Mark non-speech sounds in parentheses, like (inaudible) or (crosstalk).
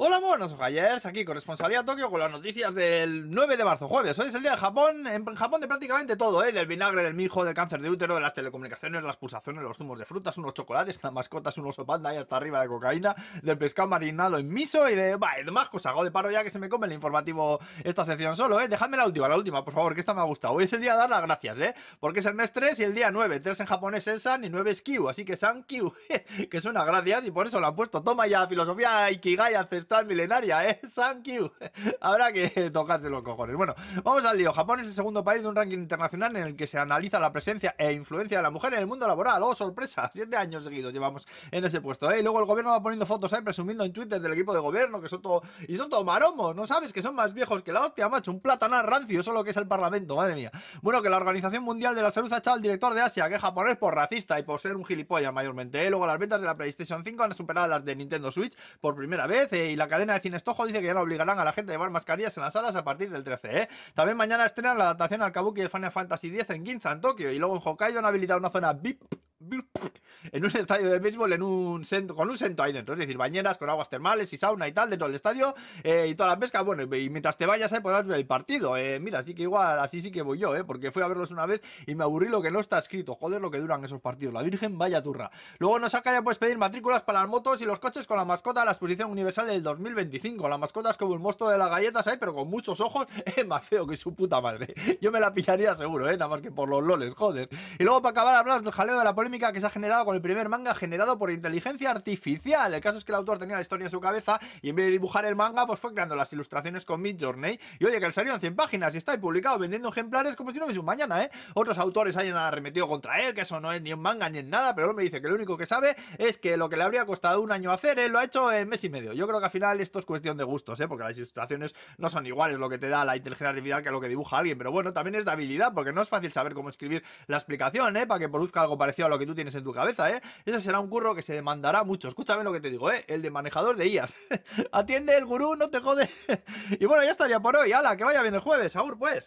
Hola monos ojayers, aquí corresponsalía Tokio con las noticias del 9 de marzo, jueves. Hoy es el día de Japón, en Japón de prácticamente todo, ¿eh? Del vinagre, del mijo, del cáncer de útero, de las telecomunicaciones, las pulsaciones, los zumos de frutas, unos chocolates, las mascotas, un oso panda y hasta arriba de cocaína, del pescado marinado en miso y de, bah, de más cosas. Hago de paro ya que se me come el informativo esta sección solo, ¿eh? Dejadme la última, la última, por favor, que esta me ha gustado. Hoy es el día de dar las gracias, ¿eh? Porque es el mes 3 y el día 9. 3 en japonés es San y 9 es Kyu, así que San Kyu, (laughs) que suena gracias y por eso lo han puesto. Toma ya filosofía Ikigai ancestral milenaria, ¿eh? (laughs) Thank you. (laughs) Habrá que (laughs) tocarse los cojones. Bueno, vamos al lío. Japón es el segundo país de un ranking internacional en el que se analiza la presencia e influencia de la mujer en el mundo laboral. Oh, sorpresa. Siete años seguidos llevamos en ese puesto, ¿eh? Luego el gobierno va poniendo fotos ahí presumiendo en Twitter del equipo de gobierno que son todo. Y son todo maromos, ¿no sabes? Que son más viejos que la hostia, macho. Un platanar rancio, solo que es el parlamento, madre mía. Bueno, que la Organización Mundial de la Salud ha echado al director de Asia, que es japonés por racista y por ser un gilipollas mayormente. ¿eh? Luego las ventas de la PlayStation 5 han superado las de Nintendo Switch por primera vez. ¿eh? La cadena de cine Stojo dice que ya no obligarán a la gente a llevar mascarillas en las salas a partir del 13, ¿eh? También mañana estrenan la adaptación al Kabuki de Final Fantasy X en Ginza, en Tokio. Y luego en Hokkaido han habilitado una zona VIP (laughs) en un estadio de béisbol en un con un sento ahí dentro, es decir, bañeras con aguas termales y sauna y tal dentro del estadio eh, y toda la pesca, bueno, y mientras te vayas ahí podrás ver el partido, eh, mira, así que igual, así sí que voy yo, eh, porque fui a verlos una vez y me aburrí lo que no está escrito, joder lo que duran esos partidos, la Virgen vaya turra. Luego nos saca ya puedes pedir matrículas para las motos y los coches con la mascota de la exposición universal del 2025, la mascota es como el monstruo de las galletas ahí, pero con muchos ojos, (laughs) es más feo que su puta madre, yo me la pillaría seguro, eh, nada más que por los loles, joder. Y luego para acabar hablamos del jaleo de la polémica que se ha generado con el primer manga generado por inteligencia artificial. El caso es que el autor tenía la historia en su cabeza y en vez de dibujar el manga, pues fue creando las ilustraciones con Mid Journey. Y oye, que le salió en 100 páginas y está ahí publicado vendiendo ejemplares como si no hubiese un mañana, ¿eh? Otros autores hayan arremetido contra él, que eso no es ni un manga ni en nada, pero él me dice que lo único que sabe es que lo que le habría costado un año hacer, él lo ha hecho en mes y medio. Yo creo que al final esto es cuestión de gustos, ¿eh? Porque las ilustraciones no son iguales lo que te da la inteligencia artificial que lo que dibuja alguien, pero bueno, también es de habilidad, porque no es fácil saber cómo escribir la explicación, ¿eh? Para que produzca algo parecido a lo que tú tienes en tu cabeza, ¿eh? Ese será un curro que se demandará mucho. Escúchame lo que te digo, ¿eh? El de manejador de IAS. (laughs) Atiende el gurú, no te jode. (laughs) y bueno, ya estaría por hoy. ¡Hala! Que vaya bien el jueves. Agur, pues.